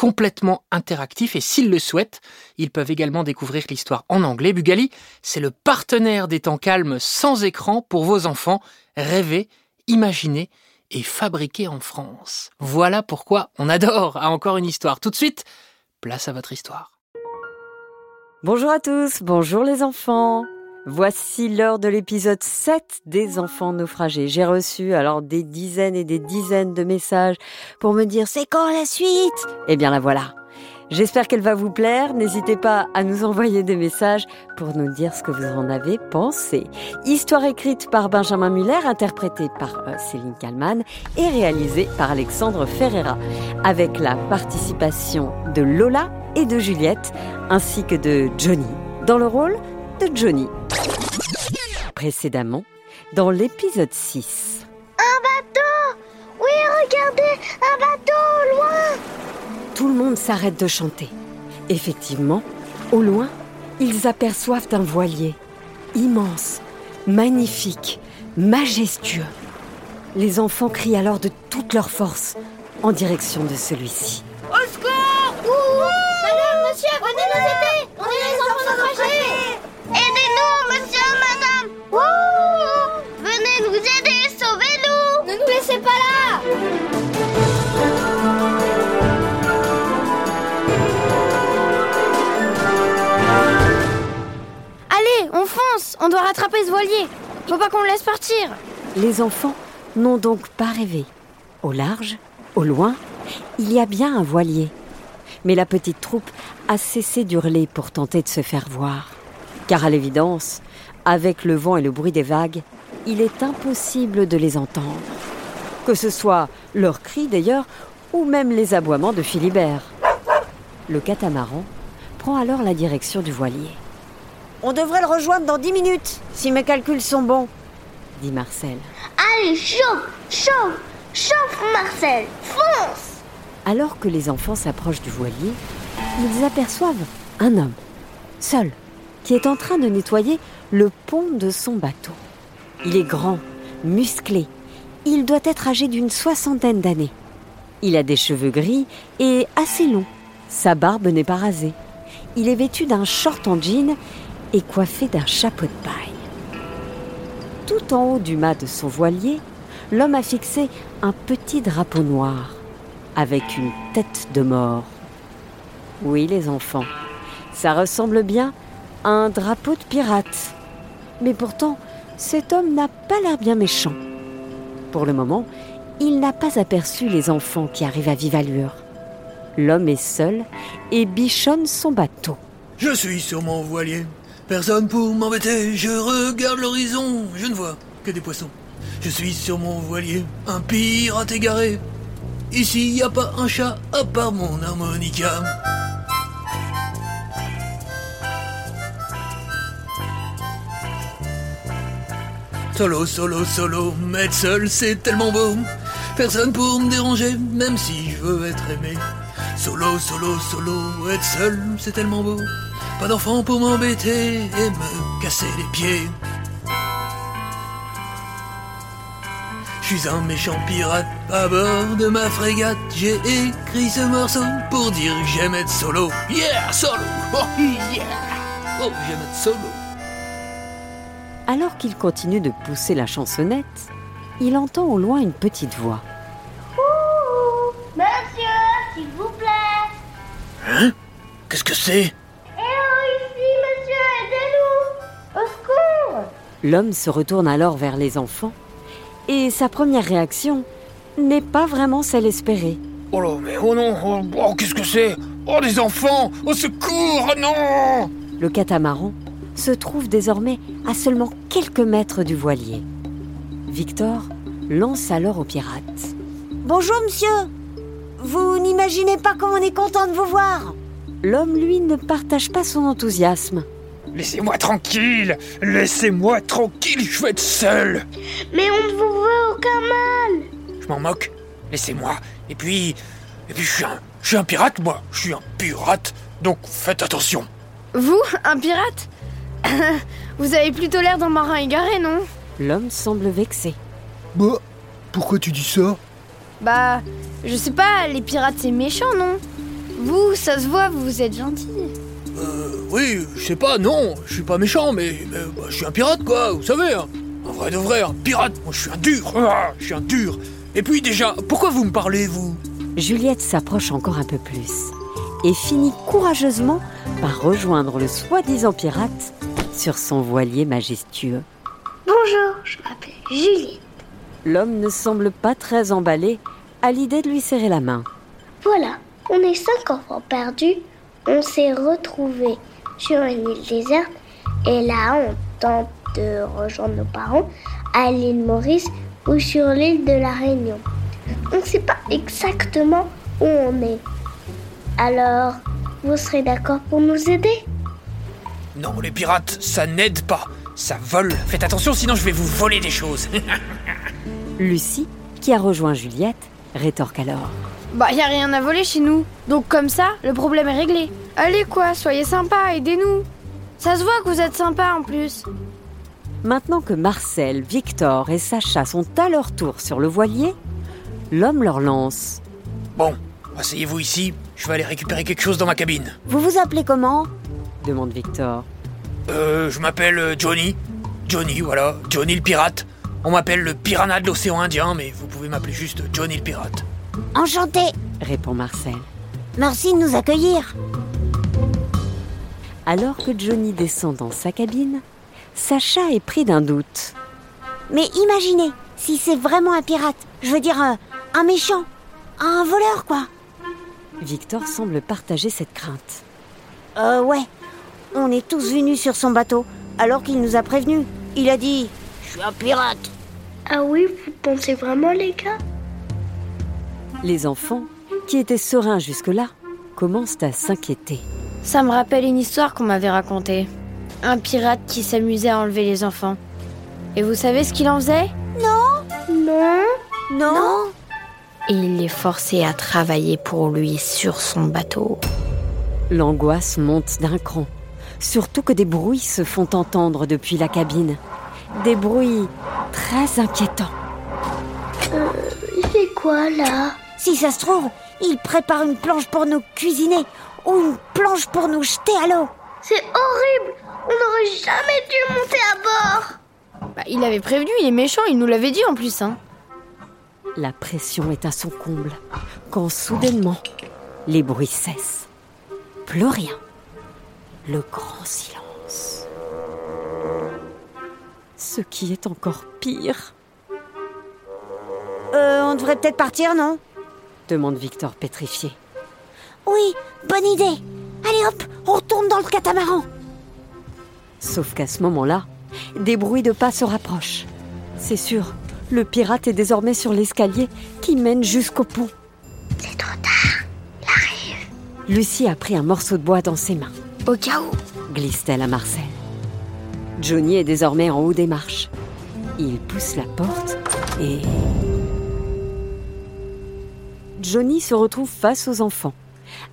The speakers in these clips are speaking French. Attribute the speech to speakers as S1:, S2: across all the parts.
S1: complètement interactifs et s'ils le souhaitent, ils peuvent également découvrir l'histoire en anglais. Bugali, c'est le partenaire des temps calmes sans écran pour vos enfants. Rêver, imaginer et fabriquer en France. Voilà pourquoi on adore à encore une histoire. Tout de suite, place à votre histoire.
S2: Bonjour à tous, bonjour les enfants. Voici l'heure de l'épisode 7 des enfants naufragés. J'ai reçu alors des dizaines et des dizaines de messages pour me dire c'est quand la suite? Eh bien la voilà. J'espère qu'elle va vous plaire. N'hésitez pas à nous envoyer des messages pour nous dire ce que vous en avez pensé. Histoire écrite par Benjamin Muller, interprétée par euh, Céline Kallmann et réalisée par Alexandre Ferreira, avec la participation de Lola et de Juliette, ainsi que de Johnny, dans le rôle de Johnny. Précédemment, dans l'épisode 6.
S3: Un bateau Oui, regardez, un bateau au loin
S2: Tout le monde s'arrête de chanter. Effectivement, au loin, ils aperçoivent un voilier. Immense, magnifique, majestueux. Les enfants crient alors de toute leur force en direction de celui-ci.
S3: Voilier Faut pas qu'on le laisse partir
S2: Les enfants n'ont donc pas rêvé. Au large, au loin, il y a bien un voilier. Mais la petite troupe a cessé d'hurler pour tenter de se faire voir. Car à l'évidence, avec le vent et le bruit des vagues, il est impossible de les entendre. Que ce soit leurs cris d'ailleurs, ou même les aboiements de Philibert. Le catamaran prend alors la direction du voilier. On devrait le rejoindre dans dix minutes, si mes calculs sont bons, dit Marcel.
S3: Allez, chauffe Chauffe Chauffe, Marcel Fonce
S2: Alors que les enfants s'approchent du voilier, ils aperçoivent un homme, seul, qui est en train de nettoyer le pont de son bateau. Il est grand, musclé. Il doit être âgé d'une soixantaine d'années. Il a des cheveux gris et assez longs. Sa barbe n'est pas rasée. Il est vêtu d'un short en jean et coiffé d'un chapeau de paille. Tout en haut du mât de son voilier, l'homme a fixé un petit drapeau noir avec une tête de mort. Oui, les enfants, ça ressemble bien à un drapeau de pirate. Mais pourtant, cet homme n'a pas l'air bien méchant. Pour le moment, il n'a pas aperçu les enfants qui arrivent à vive allure. L'homme est seul et bichonne son bateau.
S4: Je suis sur mon voilier. Personne pour m'embêter. Je regarde l'horizon. Je ne vois que des poissons. Je suis sur mon voilier, un pirate égaré. Ici, y a pas un chat à part mon harmonica. Solo, solo, solo, m'être seul, c'est tellement beau. Personne pour me déranger, même si je veux être aimé. Solo, solo, solo, être seul, c'est tellement beau. Pas d'enfant pour m'embêter et me casser les pieds. Je suis un méchant pirate à bord de ma frégate. J'ai écrit ce morceau pour dire que j'aime être solo. Yeah, solo! Oh, yeah! Oh, j'aime être solo.
S2: Alors qu'il continue de pousser la chansonnette, il entend au loin une petite voix.
S3: Ouh Monsieur, s'il vous plaît
S4: Hein? Qu'est-ce que c'est?
S2: L'homme se retourne alors vers les enfants et sa première réaction n'est pas vraiment celle espérée.
S4: Oh là, mais oh non, oh, oh, qu'est-ce que c'est? Oh, des enfants Au secours, oh non
S2: Le catamaran se trouve désormais à seulement quelques mètres du voilier. Victor lance alors au pirate.
S5: Bonjour, monsieur. Vous n'imaginez pas comme on est content de vous voir.
S2: L'homme, lui, ne partage pas son enthousiasme.
S4: Laissez-moi tranquille. Laissez-moi tranquille, je veux être seul.
S3: Mais on ne vous veut aucun mal.
S4: Je m'en moque, laissez-moi. Et puis... Et puis je suis un... Je suis un pirate, moi. Je suis un pirate, donc faites attention.
S6: Vous, un pirate? Vous avez plutôt l'air d'un marin égaré, non?
S2: L'homme semble vexé.
S7: Bah, pourquoi tu dis ça?
S6: Bah, je sais pas, les pirates c'est méchant, non? Vous, ça se voit, vous êtes gentil.
S4: Euh, oui, je sais pas, non, je suis pas méchant, mais, mais, bah, je suis un pirate, quoi, vous savez hein. Un vrai de vrai, un pirate, moi je suis un dur ah, Je suis un dur Et puis déjà, pourquoi vous me parlez, vous?
S2: Juliette s'approche encore un peu plus et finit courageusement par rejoindre le soi-disant pirate sur son voilier majestueux.
S3: Bonjour, je m'appelle Juliette.
S2: L'homme ne semble pas très emballé à l'idée de lui serrer la main.
S3: Voilà, on est cinq enfants perdus. On s'est retrouvés sur une île déserte et là on tente de rejoindre nos parents à l'île Maurice ou sur l'île de la Réunion. On ne sait pas exactement où on est. Alors, vous serez d'accord pour nous aider?
S4: Non, les pirates, ça n'aide pas. Ça vole. Faites attention, sinon je vais vous voler des choses.
S2: Lucie, qui a rejoint Juliette, rétorque alors.
S6: Bah, y a rien à voler chez nous. Donc comme ça, le problème est réglé. Allez quoi, soyez sympa, aidez-nous. Ça se voit que vous êtes sympa en plus.
S2: Maintenant que Marcel, Victor et Sacha sont à leur tour sur le voilier, l'homme leur lance.
S4: Bon, asseyez-vous ici, je vais aller récupérer quelque chose dans ma cabine.
S5: Vous vous appelez comment?
S2: demande Victor.
S4: Euh, je m'appelle euh, Johnny. Johnny, voilà, Johnny le pirate. On m'appelle le piranha de l'océan Indien, mais vous pouvez m'appeler juste Johnny le pirate.
S5: Enchanté.
S2: répond Marcel.
S5: Merci de nous accueillir.
S2: Alors que Johnny descend dans sa cabine, Sacha est pris d'un doute.
S5: Mais imaginez, si c'est vraiment un pirate, je veux dire un, un méchant, un voleur quoi.
S2: Victor semble partager cette crainte.
S5: Euh ouais, on est tous venus sur son bateau, alors qu'il nous a prévenus. Il a dit Je suis un pirate.
S3: Ah oui, vous pensez vraiment les gars?
S2: Les enfants, qui étaient sereins jusque-là, commencent à s'inquiéter.
S6: Ça me rappelle une histoire qu'on m'avait racontée. Un pirate qui s'amusait à enlever les enfants. Et vous savez ce qu'il en faisait?
S3: Non
S5: Non,
S6: Il les forçait à travailler pour lui sur son bateau.
S2: L'angoisse monte d'un cran, surtout que des bruits se font entendre depuis la cabine. Des bruits très inquiétants.
S3: Il fait quoi là
S5: Si ça se trouve, il prépare une planche pour nous cuisiner ou une planche pour nous jeter à l'eau.
S3: C'est horrible On n'aurait jamais dû monter à bord
S6: Bah, il avait prévenu, il est méchant, il nous l'avait dit en plus. Hein.
S2: La pression est à son comble, quand soudainement, les bruits cessent. Plus rien. Le grand silence. Ce qui est encore pire,
S5: Euh, on devrait peut-être partir, non?
S2: Demande Victor pétrifié.
S5: Oui, bonne idée. Allez hop, on retourne dans le catamaran.
S2: Sauf qu'à ce moment-là, des bruits de pas se rapprochent. C'est sûr, le pirate est désormais sur l'escalier qui mène jusqu'au pont.
S3: C'est trop tard.
S2: Lucie a pris un morceau de bois dans ses mains,
S6: Au cas où.
S2: glisse-t-elle à Marcel. Johnny est désormais en haut des marches. Il pousse la porte et... Johnny se retrouve face aux enfants,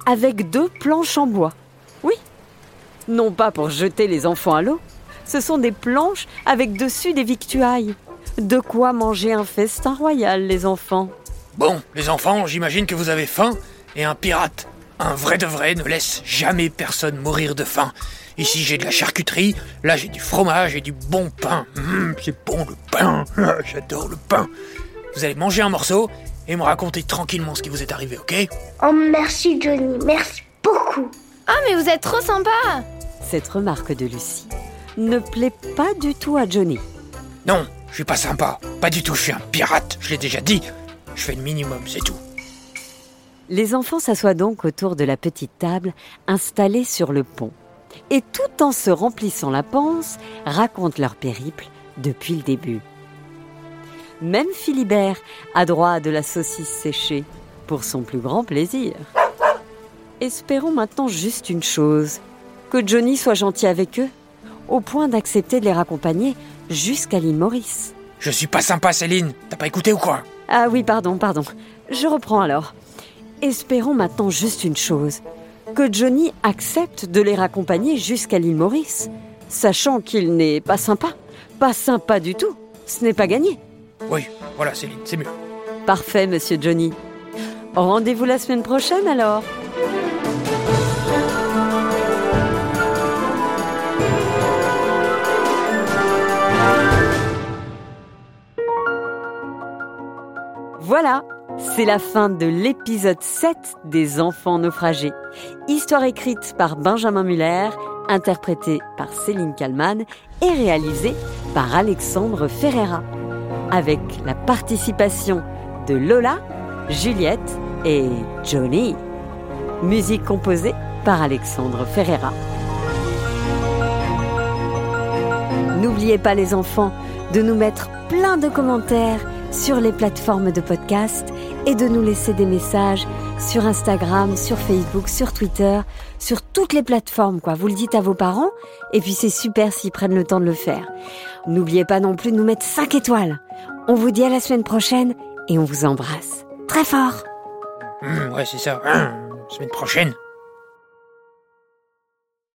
S2: avec deux planches en bois. Oui, non pas pour jeter les enfants à l'eau, ce sont des planches avec dessus des victuailles. De quoi manger un festin royal, les enfants.
S4: Bon, les enfants, j'imagine que vous avez faim, et un pirate, un vrai de vrai, ne laisse jamais personne mourir de faim. Ici j'ai de la charcuterie, là j'ai du fromage et du bon pain. Hum, c'est bon le pain, Ah, j'adore le pain. Vous allez manger un morceau et me raconter tranquillement ce qui vous est arrivé, ok?
S3: Oh merci Johnny, merci beaucoup
S6: Ah, mais vous êtes trop sympa
S2: Cette remarque de Lucie ne plaît pas du tout à Johnny.
S4: Non, je suis pas sympa, pas du tout, je suis un pirate, je l'ai déjà dit.
S1: Je fais le minimum, c'est tout.
S2: Les enfants s'assoient donc autour de la petite table installée sur le pont. Et tout en se remplissant la panse, racontent leur périple depuis le début. Même Philibert a droit à de la saucisse séchée, pour son plus grand plaisir. Espérons maintenant juste une chose, que Johnny soit gentil avec eux, au point d'accepter de les raccompagner jusqu'à l'île Maurice.
S1: Je suis pas sympa, Céline. T'as pas écouté ou quoi?
S2: Ah oui, pardon, pardon. Je reprends alors. Espérons maintenant juste une chose, que Johnny accepte de les raccompagner jusqu'à l'île Maurice, sachant qu'il n'est pas sympa. Pas sympa du tout. Ce n'est pas gagné.
S1: Oui, voilà, Céline, c'est mieux.
S2: Parfait, monsieur Johnny. Rendez-vous la semaine prochaine alors. Voilà, c'est la fin de l'épisode 7 des Enfants naufragés. Histoire écrite par Benjamin Muller, interprétée par Céline Kallmann et réalisée par Alexandre Ferreira. Avec la participation de Lola, Juliette et Johnny. Musique composée par Alexandre Ferreira. N'oubliez pas les enfants de nous mettre plein de commentaires sur les plateformes de podcast et de nous laisser des messages sur Instagram, sur Facebook, sur Twitter, sur toutes les plateformes quoi. Vous le dites à vos parents et puis c'est super s'ils prennent le temps de le faire. N'oubliez pas non plus de nous mettre 5 étoiles. On vous dit à la semaine prochaine et on vous embrasse très fort.
S1: Hum, ouais, c'est ça. Hum, semaine prochaine.